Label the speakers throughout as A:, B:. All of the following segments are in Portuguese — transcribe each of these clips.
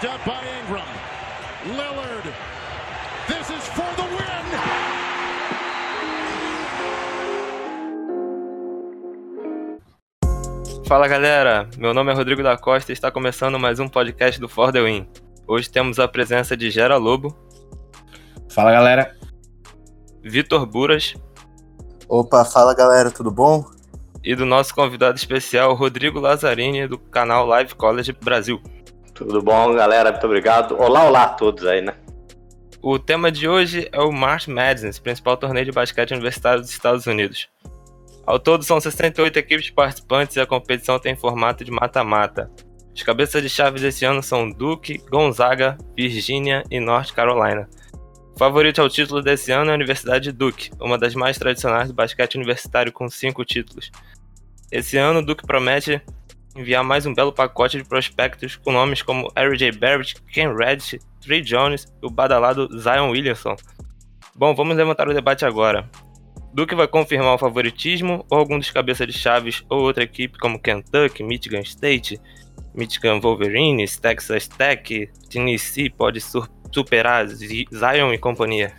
A: Picked up by Ingram. Lillard. This is for the win.
B: Fala galera, meu nome é Rodrigo da Costa e está começando mais um podcast do For The Win. Hoje temos a presença de Gera Lobo.
C: Fala galera.
B: Vitor Buras.
D: Opa, fala galera, tudo bom?
B: E do nosso convidado especial, Rodrigo Lazzarini, do canal Live College Brasil.
E: Tudo bom, galera? Muito obrigado. Olá, olá a todos aí, né?
B: O tema de hoje é o March Madness, principal torneio de basquete universitário dos Estados Unidos. Ao todo, são 68 equipes participantes e a competição tem formato de mata-mata. Os cabeças de chave desse ano são Duke, Gonzaga, Virgínia e North Carolina. O favorito ao título desse ano é a Universidade de Duke, uma das mais tradicionais do basquete universitário com cinco títulos. Esse ano, Duke promete enviar mais um belo pacote de prospectos com nomes como R.J. Barrett, Ken Reddish, Trey Jones e o badalado Zion Williamson. Bom, vamos levantar o debate agora. Duke vai confirmar o favoritismo ou algum dos cabeças de chaves ou outra equipe como Kentucky, Michigan State, Michigan Wolverines, Texas Tech, Tennessee pode superar Zion e companhia?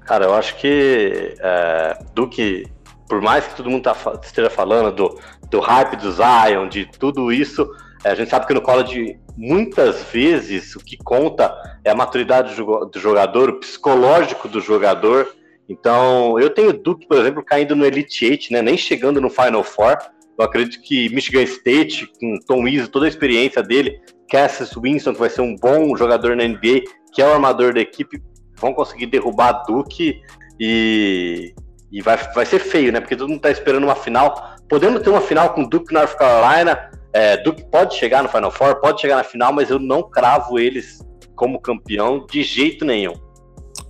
E: Cara, eu acho que é, Duke, por mais que todo mundo tá, esteja falando do, do hype do Zion, de tudo isso, é, a gente sabe que no college, muitas vezes, o que conta é a maturidade do jogador, o psicológico do jogador. Então, eu tenho Duke, por exemplo, caindo no Elite Eight, né, nem chegando no Final Four. Eu acredito que Michigan State, com Tom Izzo, toda a experiência dele, Cassius Winston, que vai ser um bom jogador na NBA, que é o armador da equipe, vão conseguir derrubar Duke e, e vai, vai ser feio, né? Porque todo mundo tá esperando uma final. Podemos ter uma final com Duke North Carolina. É, Duke pode chegar no Final Four, pode chegar na final, mas eu não cravo eles como campeão de jeito nenhum.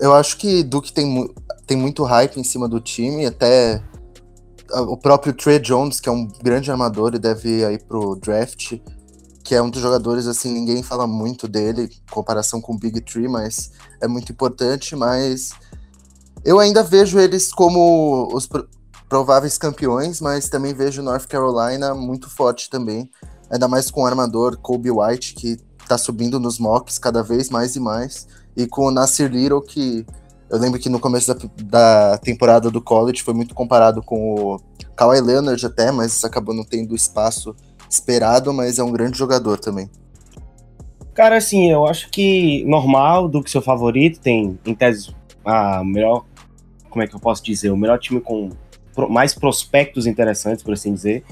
D: Eu acho que Duke tem, tem muito hype em cima do time, até o próprio Trey Jones, que é um grande armador e deve ir aí pro draft, que é um dos jogadores, assim, ninguém fala muito dele em comparação com o Big Tree, mas é muito importante, mas eu ainda vejo eles como os prováveis campeões, mas também vejo North Carolina muito forte também, ainda mais com o armador Kobe White, que tá subindo nos mocks cada vez mais e mais, e com o Nasir Little, que eu lembro que no começo da, da temporada do college foi muito comparado com o Kawhi Leonard até, mas acabou não tendo espaço esperado, mas é um grande jogador também.
C: Cara, assim, eu acho que normal do que seu favorito tem, em tese, a melhor, como é que eu posso dizer, o melhor time com mais prospectos interessantes, por assim dizer.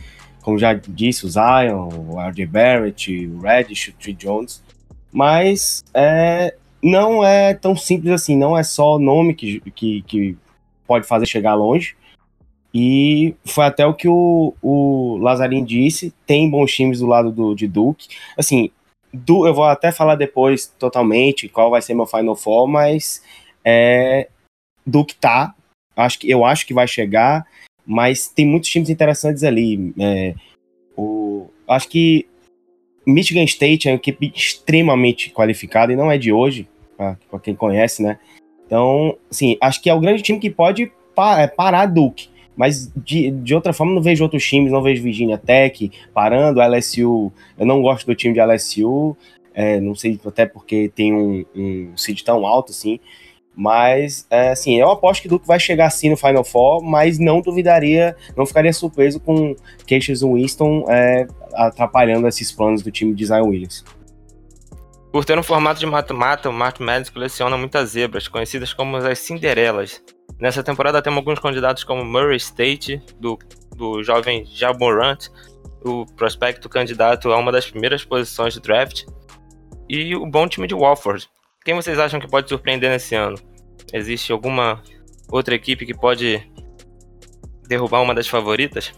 C: Como já disse, o Zion, o RJ Barrett, o Reddish, o Trey Jones. Mas é, não é tão simples assim, não é só nome que, que, que pode fazer chegar longe. E foi até o que o, o Lazarin disse: tem bons times do lado do, de Duke. Assim, du, eu vou até falar depois totalmente qual vai ser meu Final Four, mas é, Duke tá. Acho que, eu acho que vai chegar, mas tem muitos times interessantes ali. É, o, acho que Michigan State é uma equipe extremamente qualificada e não é de hoje, para quem conhece, né? Então, assim, acho que é o grande time que pode pa é, parar Duke. Mas de, de outra forma, não vejo outros times, não vejo Virginia Tech parando, LSU. Eu não gosto do time de LSU, é, não sei até porque tem um, um seed tão alto assim. Mas, é, assim, eu aposto que Duke vai chegar assim no Final Four, mas não duvidaria, não ficaria surpreso com Cassius Winston é, atrapalhando esses planos do time de Zion Williams.
B: Por ter um formato de mata-mata, o Martin Madness coleciona muitas zebras, conhecidas como as Cinderelas. Nessa temporada temos alguns candidatos como Murray State, do, do jovem Jaborant, o prospecto candidato a uma das primeiras posições do draft, e o bom time de Wofford. Quem vocês acham que pode surpreender nesse ano? Existe alguma outra equipe que pode derrubar uma das favoritas?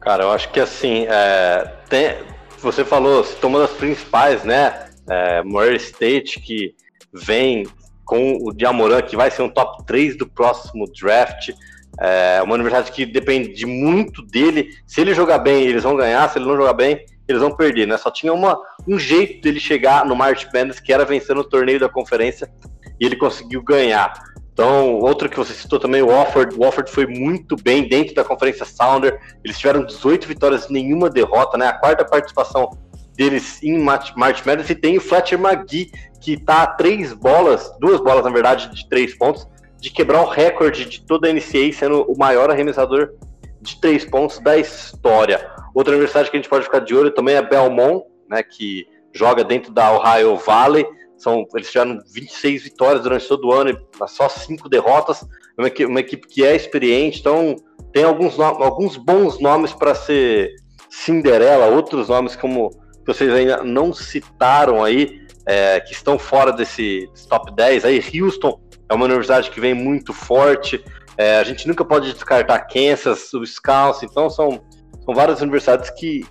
E: Cara, eu acho que assim, é, tem, você falou, tomando as principais, né? É, Murray State, que vem com o Diamorã, que vai ser um top 3 do próximo draft. É uma universidade que depende muito dele. Se ele jogar bem, eles vão ganhar. Se ele não jogar bem, eles vão perder, né? Só tinha uma, um jeito dele chegar no March Madness, que era vencendo o torneio da conferência, e ele conseguiu ganhar. Então, outro que você citou também, o Wofford. O Wofford foi muito bem dentro da conferência Sounder. Eles tiveram 18 vitórias nenhuma derrota, né? A quarta participação deles em March Madness e tem o Fletcher McGee, que tá a três bolas, duas bolas na verdade, de três pontos, de quebrar o recorde de toda a NCAA, sendo o maior arremessador de três pontos da história. Outra universidade que a gente pode ficar de olho também é Belmont, né, que joga dentro da Ohio Valley. São, eles tiveram 26 vitórias durante todo o ano e só cinco derrotas. É uma equipe, uma equipe que é experiente, então tem alguns, alguns bons nomes para ser Cinderela, outros nomes como que vocês ainda não citaram aí, é, que estão fora desse, desse, top 10. Aí Houston é uma universidade que vem muito forte. É, a gente nunca pode descartar Kansas, o Wisconsin, então são, são várias universidades que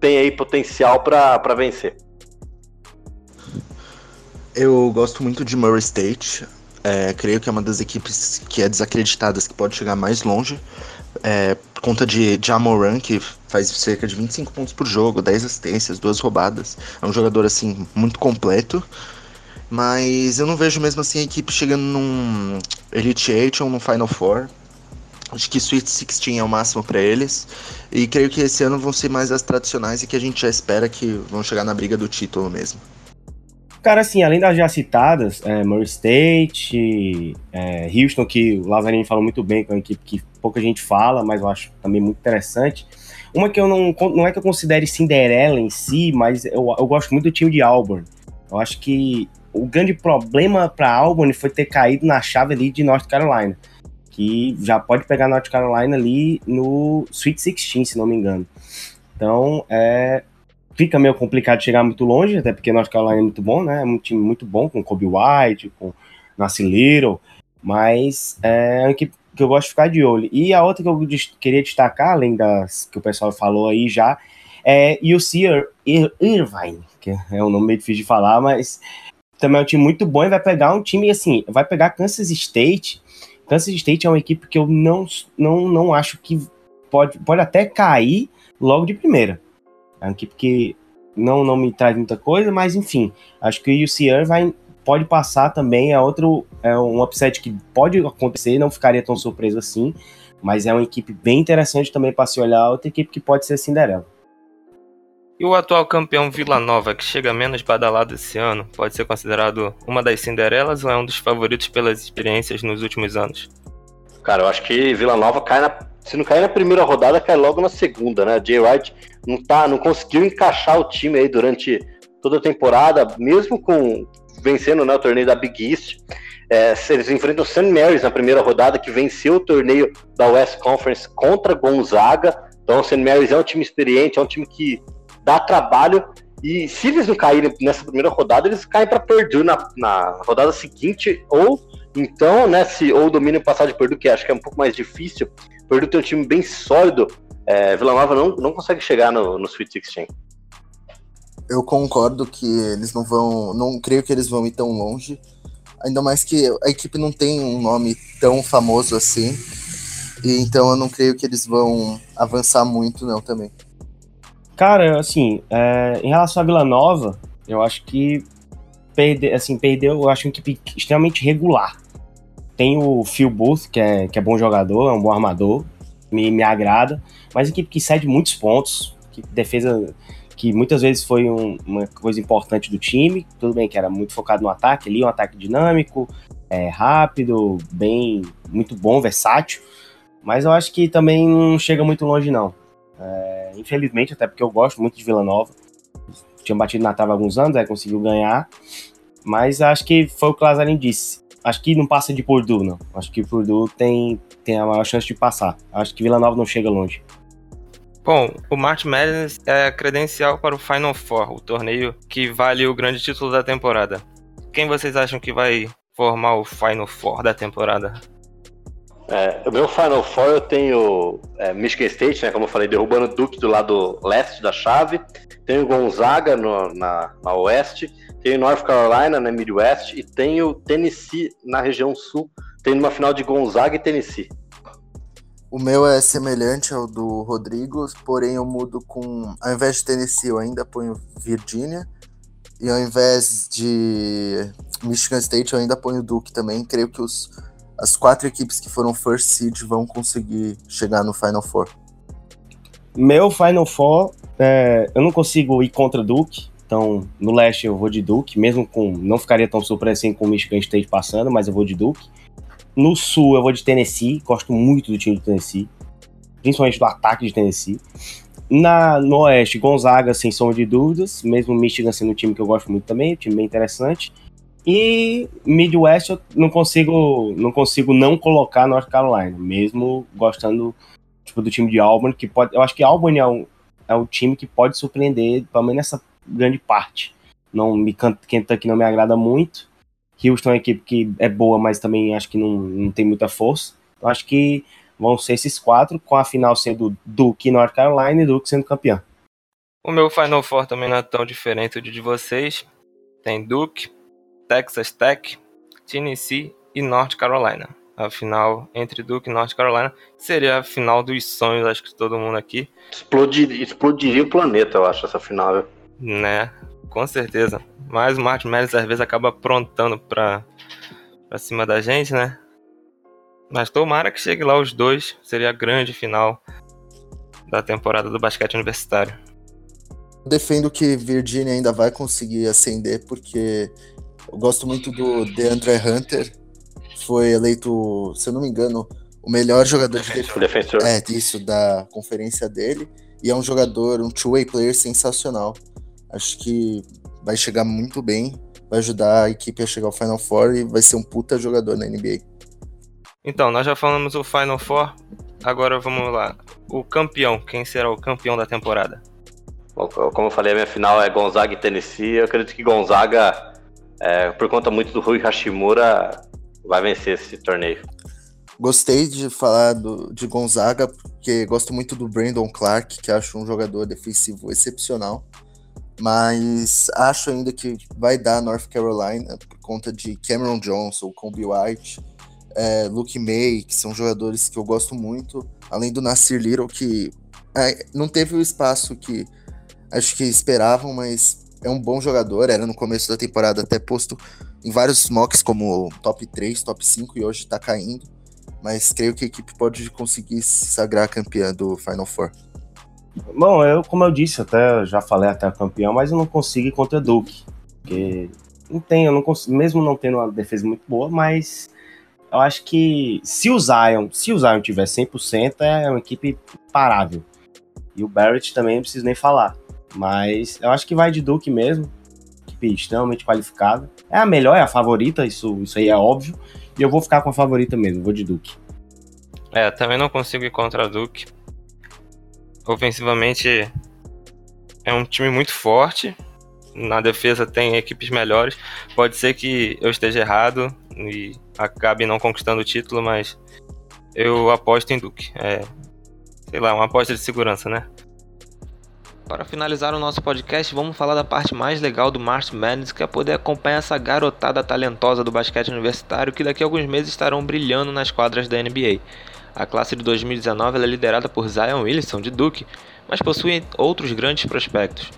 E: têm aí potencial para vencer.
D: Eu gosto muito de Murray State. É, creio que é uma das equipes que é desacreditadas que pode chegar mais longe. É, por conta de Jamoran, que faz cerca de 25 pontos por jogo, 10 assistências, duas roubadas. É um jogador assim muito completo. Mas eu não vejo mesmo assim a equipe chegando num Elite 8 ou num Final Four. Acho que Sweet 16 é o máximo para eles. E creio que esse ano vão ser mais as tradicionais e que a gente já espera que vão chegar na briga do título mesmo.
C: Cara, assim, além das já citadas, é, Murray State, é, Houston, que o Lavarini falou muito bem, que é uma equipe que pouca gente fala, mas eu acho também muito interessante. Uma que eu não, não é que eu considere Cinderela em si, mas eu, eu gosto muito do time de Auburn. Eu acho que o grande problema para Auburn foi ter caído na chave ali de North Carolina, que já pode pegar North Carolina ali no Sweet 16, se não me engano. Então, é, fica meio complicado chegar muito longe, até porque North Carolina é muito bom, né? É um time muito bom, com Kobe White, com Nassi Little, mas é uma equipe que eu gosto de ficar de olho. E a outra que eu queria destacar, além das que o pessoal falou aí já, é UC Irvine, que é um nome meio difícil de falar, mas também é um time muito bom e vai pegar um time assim, vai pegar Kansas State. Kansas State é uma equipe que eu não, não, não acho que pode, pode até cair logo de primeira. É uma equipe que não, não me traz muita coisa, mas enfim, acho que o UCR vai, pode passar também, é outro, é um upset que pode acontecer, não ficaria tão surpreso assim, mas é uma equipe bem interessante também para se olhar, outra equipe que pode ser Cinderela.
B: E o atual campeão Vila Nova, que chega menos badalado esse ano, pode ser considerado uma das Cinderelas ou é um dos favoritos pelas experiências nos últimos anos?
E: Cara, eu acho que Vila Nova cai na. Se não cair na primeira rodada, cai logo na segunda, né? Jay Wright não, tá, não conseguiu encaixar o time aí durante toda a temporada, mesmo com vencendo né, o torneio da Big East. É, eles enfrentam o St. Mary's na primeira rodada, que venceu o torneio da West Conference contra Gonzaga. Então, o St. Mary's é um time experiente, é um time que dá trabalho. E se eles não caírem nessa primeira rodada, eles caem para Purdue na, na rodada seguinte, ou então, né, se ou domínio passar de Purdue, que acho que é um pouco mais difícil. Purdue tem um time bem sólido, é, Vila Nova não, não consegue chegar no, no Sweet 16.
D: Eu concordo que eles não vão. Não creio que eles vão ir tão longe. Ainda mais que a equipe não tem um nome tão famoso assim. E então eu não creio que eles vão avançar muito, não, também.
C: Cara, assim, é, em relação à Vila Nova, eu acho que perde, assim, perdeu, eu acho uma equipe extremamente regular. Tem o Phil Booth, que é, que é bom jogador, é um bom armador, me, me agrada, mas equipe que cede muitos pontos, que defesa que muitas vezes foi um, uma coisa importante do time, tudo bem que era muito focado no ataque ali, um ataque dinâmico, é, rápido, bem, muito bom, versátil, mas eu acho que também não chega muito longe não. É, infelizmente, até porque eu gosto muito de Vila Nova, tinha batido na trava há alguns anos, aí conseguiu ganhar, mas acho que foi o que o Lazarin disse, acho que não passa de Purdue, não. Acho que Purdue tem, tem a maior chance de passar. Acho que Vila Nova não chega longe.
B: Bom, o March Madness é credencial para o Final Four, o torneio que vale o grande título da temporada. Quem vocês acham que vai formar o Final Four da temporada?
E: É, o meu Final Four eu tenho é, Michigan State, né, como eu falei, derrubando Duke do lado leste da chave. Tenho Gonzaga no, na, na oeste tem North Carolina na Midwest e tem o Tennessee na região sul, tendo uma final de Gonzaga e Tennessee.
D: O meu é semelhante ao do Rodrigo, porém eu mudo com. Ao invés de Tennessee, eu ainda ponho Virgínia. E ao invés de Michigan State, eu ainda ponho Duke também. Creio que os, as quatro equipes que foram first seed vão conseguir chegar no Final Four.
C: Meu Final Four é, eu não consigo ir contra Duke, então no leste eu vou de Duke, mesmo com. Não ficaria tão surpreso assim com o Michigan State passando, mas eu vou de Duke. No sul eu vou de Tennessee, gosto muito do time de Tennessee, principalmente do ataque de Tennessee. Na, no Oeste, Gonzaga, sem sombra de dúvidas, mesmo Michigan sendo um time que eu gosto muito também, um time bem interessante. E Midwest eu não consigo não consigo não colocar North Carolina, mesmo gostando tipo, do time de Auburn, que pode. Eu acho que Auburn é um, é um time que pode surpreender, pelo menos nessa grande parte. Não me Kentucky não me agrada muito. Houston é uma equipe que é boa, mas também acho que não, não tem muita força. Eu acho que vão ser esses quatro, com a final sendo Duke e North Carolina e Duke sendo campeão.
B: O meu Final Four também não é tão diferente do de vocês. Tem Duke, Texas Tech, Tennessee e North Carolina. A final entre Duke e North Carolina seria a final dos sonhos, acho que todo mundo aqui.
E: Explodir, explodiria o planeta, eu acho, essa final.
B: Né, com certeza. Mas o Martin Madness às vezes acaba aprontando pra, pra cima da gente, né? Mas tomara que chegue lá os dois. Seria a grande final da temporada do basquete universitário.
D: Defendo que Virginia ainda vai conseguir ascender, porque eu gosto muito do DeAndre Hunter. Foi eleito, se eu não me engano, o melhor jogador de
E: defesa.
D: É, isso, da conferência dele. E é um jogador, um two-way player sensacional. Acho que vai chegar muito bem, vai ajudar a equipe a chegar ao Final Four e vai ser um puta jogador na NBA.
B: Então, nós já falamos o Final Four, agora vamos lá. O campeão, quem será o campeão da temporada?
E: Bom, como eu falei, a minha final é Gonzaga e Tennessee. Eu acredito que Gonzaga, é, por conta muito do Rui Hashimura, vai vencer esse torneio.
D: Gostei de falar do, de Gonzaga, porque gosto muito do Brandon Clark, que acho um jogador defensivo excepcional. Mas acho ainda que vai dar North Carolina por conta de Cameron Johnson, Kobe White é, Luke May, que são jogadores que eu gosto muito, além do Nasir Little, que é, não teve o espaço que acho que esperavam, mas é um bom jogador, era no começo da temporada até posto em vários mocks como top 3, top 5 e hoje tá caindo, mas creio que a equipe pode conseguir se sagrar campeã do Final Four.
C: Bom, eu, como eu disse, até já falei até campeão, mas eu não consigo ir contra Duke, porque não tem, eu não consigo, mesmo não tendo uma defesa muito boa, mas eu acho que se o Zion, se o Zion tiver 100%, é uma equipe parável. E o Barrett também não preciso nem falar. Mas eu acho que vai de Duke mesmo. Equipe extremamente qualificada. É a melhor, é a favorita, isso, isso aí é óbvio. E eu vou ficar com a favorita mesmo, vou de Duke.
B: É, também não consigo ir contra a Duke. Ofensivamente é um time muito forte. Na defesa tem equipes melhores. Pode ser que eu esteja errado e acabe não conquistando o título, mas eu aposto em Duke. É, sei lá, uma aposta de segurança, né? Para finalizar o nosso podcast, vamos falar da parte mais legal do March Madness, que é poder acompanhar essa garotada talentosa do basquete universitário que daqui a alguns meses estarão brilhando nas quadras da NBA. A classe de 2019 é liderada por Zion Williamson de Duke, mas possui outros grandes prospectos.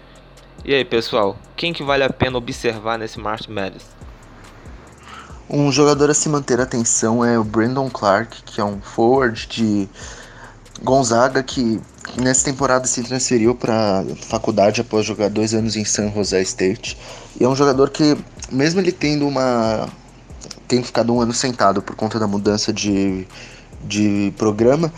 B: E aí, pessoal, quem que vale a pena observar nesse March Madness?
D: Um jogador a se manter atenção é o Brandon Clark, que é um forward de Gonzaga que nessa temporada se transferiu para faculdade após jogar dois anos em San Jose State. E é um jogador que, mesmo ele tendo uma tendo ficado um ano sentado por conta da mudança de, de programa,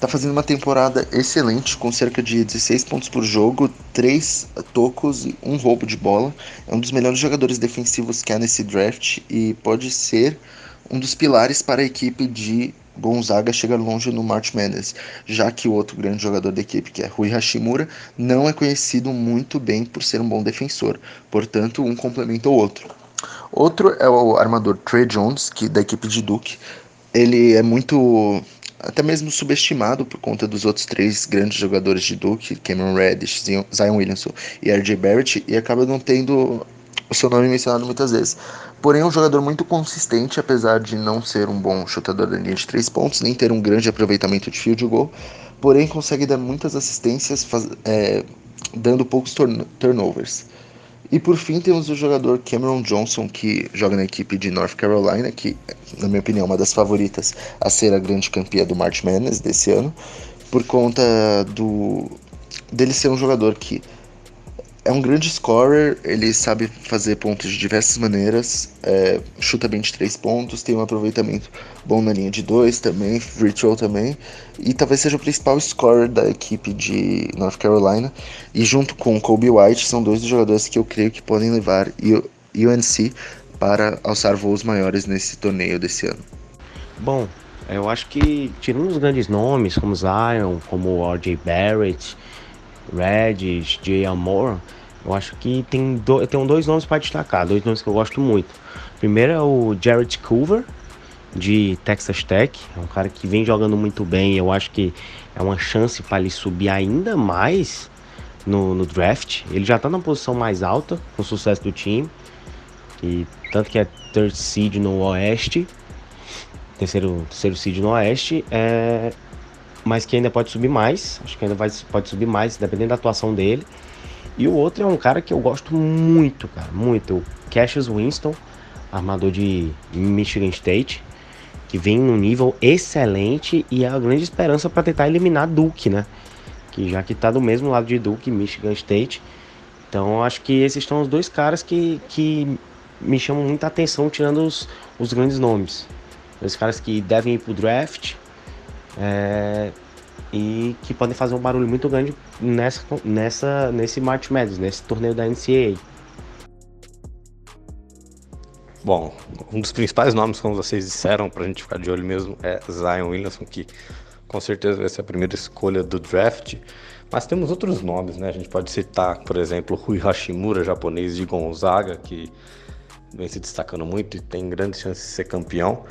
D: tá fazendo uma temporada excelente, com cerca de 16 pontos por jogo, 3 tocos e um roubo de bola. É um dos melhores jogadores defensivos que há nesse draft e pode ser um dos pilares para a equipe de Gonzaga chegar longe no March Madness, já que o outro grande jogador da equipe, que é Rui Hashimura, não é conhecido muito bem por ser um bom defensor, portanto, um complementa o outro. Outro é o armador Trey Jones, que da equipe de Duke. Ele é muito até mesmo subestimado por conta dos outros três grandes jogadores de Duke, Cameron Reddish, Zion Williamson e RJ Barrett, e acaba não tendo o seu nome mencionado muitas vezes. Porém, é um jogador muito consistente, apesar de não ser um bom chutador da linha de três pontos, nem ter um grande aproveitamento de field goal, porém consegue dar muitas assistências, faz, é, dando poucos turnovers. E por fim temos o jogador Cameron Johnson, que joga na equipe de North Carolina, que, na minha opinião, é uma das favoritas a ser a grande campeã do March Madness desse ano, por conta do dele ser um jogador que é um grande scorer, ele sabe fazer pontos de diversas maneiras, é, chuta bem de 3 pontos, tem um aproveitamento bom na linha de 2 também, free throw também, e talvez seja o principal scorer da equipe de North Carolina. E junto com Kobe White, são dois dos jogadores que eu creio que podem levar UNC para alçar voos maiores nesse torneio desse ano.
C: Bom, eu acho que, tirando os grandes nomes como Zion, como R.J. Barrett, Redis, Jay Amore, eu acho que tem, do, tem dois nomes para destacar, dois nomes que eu gosto muito. Primeiro é o Jared Culver, de Texas Tech, é um cara que vem jogando muito bem, eu acho que é uma chance para ele subir ainda mais no, no, draft. Ele já está na posição mais alta com o sucesso do time, e tanto que é third seed no Oeste, terceiro, terceiro seed no Oeste, é, mas que ainda pode subir mais. Acho que ainda vai, pode subir mais, dependendo da atuação dele. E o outro é um cara que eu gosto muito, cara, muito. O Cassius Winston, armador de Michigan State, que vem num nível excelente e é a grande esperança para tentar eliminar Duke, né? Que já que tá do mesmo lado de Duke, Michigan State. Então acho que esses são os dois caras que, que me chamam muita atenção, tirando os, os grandes nomes. Os caras que devem ir pro draft é, e que podem fazer um barulho muito grande nessa, nessa, nesse March Madness, nesse torneio da NCAA.
F: Bom, um dos principais nomes, como vocês disseram, para a gente ficar de olho mesmo, é Zion Williamson, que com certeza vai ser a primeira escolha do draft. Mas temos outros nomes, né? A gente pode citar, por exemplo, Rui Hashimura, japonês de Gonzaga, que vem se destacando muito e tem grandes chances de ser campeão.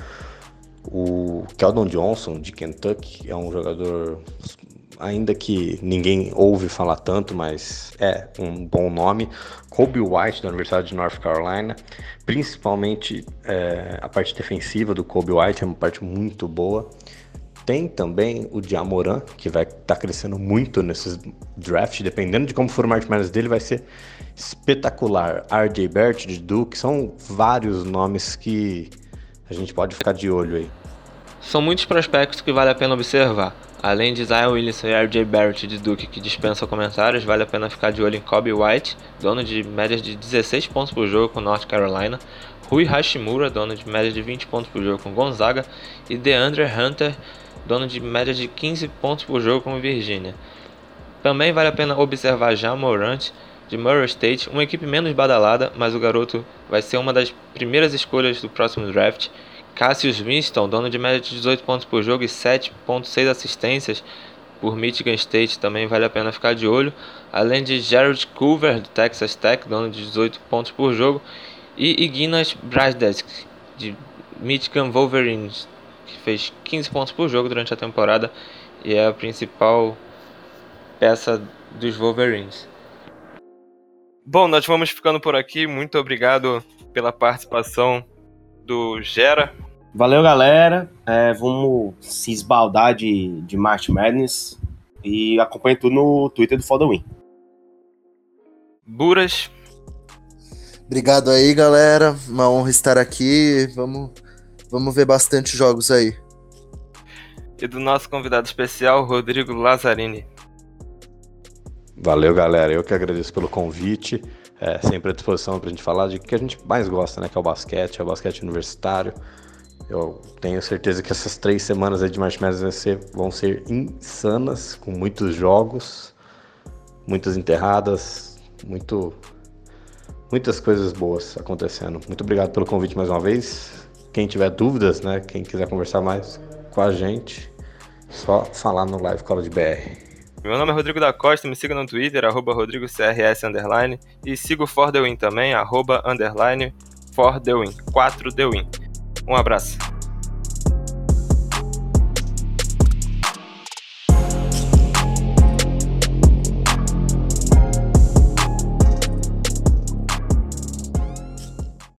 F: O Keldon Johnson, de Kentucky, é um jogador, ainda que ninguém ouve falar tanto, mas é um bom nome. Kobe White, da Universidade de North Carolina, principalmente é, a parte defensiva do Kobe White é uma parte muito boa. Tem também o Diamoran, que vai estar tá crescendo muito nesses drafts, dependendo de como for o March Madness dele, vai ser espetacular. RJ Bert de Duke, são vários nomes que a gente pode ficar de olho aí.
B: São muitos prospectos que vale a pena observar. Além de Zion Williamson e RJ Barrett de Duke, que dispensam comentários, vale a pena ficar de olho em Kobe White, dono de médias de 16 pontos por jogo com North Carolina, Rui Hashimura, dono de média de 20 pontos por jogo com Gonzaga, e DeAndre Hunter, dono de média de 15 pontos por jogo com Virginia. Também vale a pena observar Jean Morant, de Murray State, uma equipe menos badalada, mas o garoto vai ser uma das primeiras escolhas do próximo draft. Cassius Winston, dono de média de 18 pontos por jogo e 7.6 assistências por Michigan State, também vale a pena ficar de olho. Além de Jared Culver, do Texas Tech, dono de 18 pontos por jogo, e Ignas Brasdesk, de Michigan Wolverines, que fez 15 pontos por jogo durante a temporada e é a principal peça dos Wolverines. Bom, nós vamos ficando por aqui. Muito obrigado pela participação do Gera.
C: Valeu, galera. É, vamos se esbaldar de, de March Madness e acompanhe tudo no Twitter do Following.
B: Buras.
D: Obrigado aí, galera. Uma honra estar aqui. Vamos, vamos ver bastante jogos aí.
B: E do nosso convidado especial, Rodrigo Lazzarini.
F: Valeu, galera. Eu que agradeço pelo convite. É, sempre à disposição para a gente falar de que a gente mais gosta, né? Que é o basquete, é o basquete universitário. Eu tenho certeza que essas três semanas aí de March Madness vão ser insanas, com muitos jogos, muitas enterradas, muito, muitas coisas boas acontecendo. Muito obrigado pelo convite mais uma vez. Quem tiver dúvidas, né? Quem quiser conversar mais com a gente, só falar no Live Cola de BR.
B: Meu nome é Rodrigo da Costa, me siga no Twitter, arroba RodrigoCRS, underline, e siga o For The Win também, arroba, underline, For The Win, 4 The Win. Um abraço.